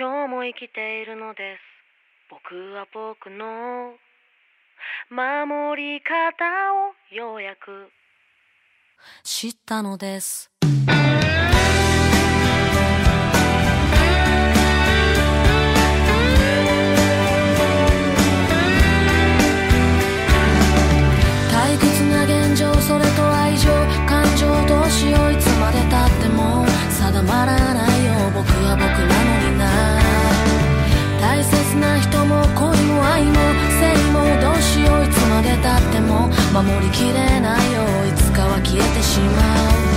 今日も生きているのです。僕は僕の守り方をようやく知ったのです。守りきれないよ。いつかは消えてしまう。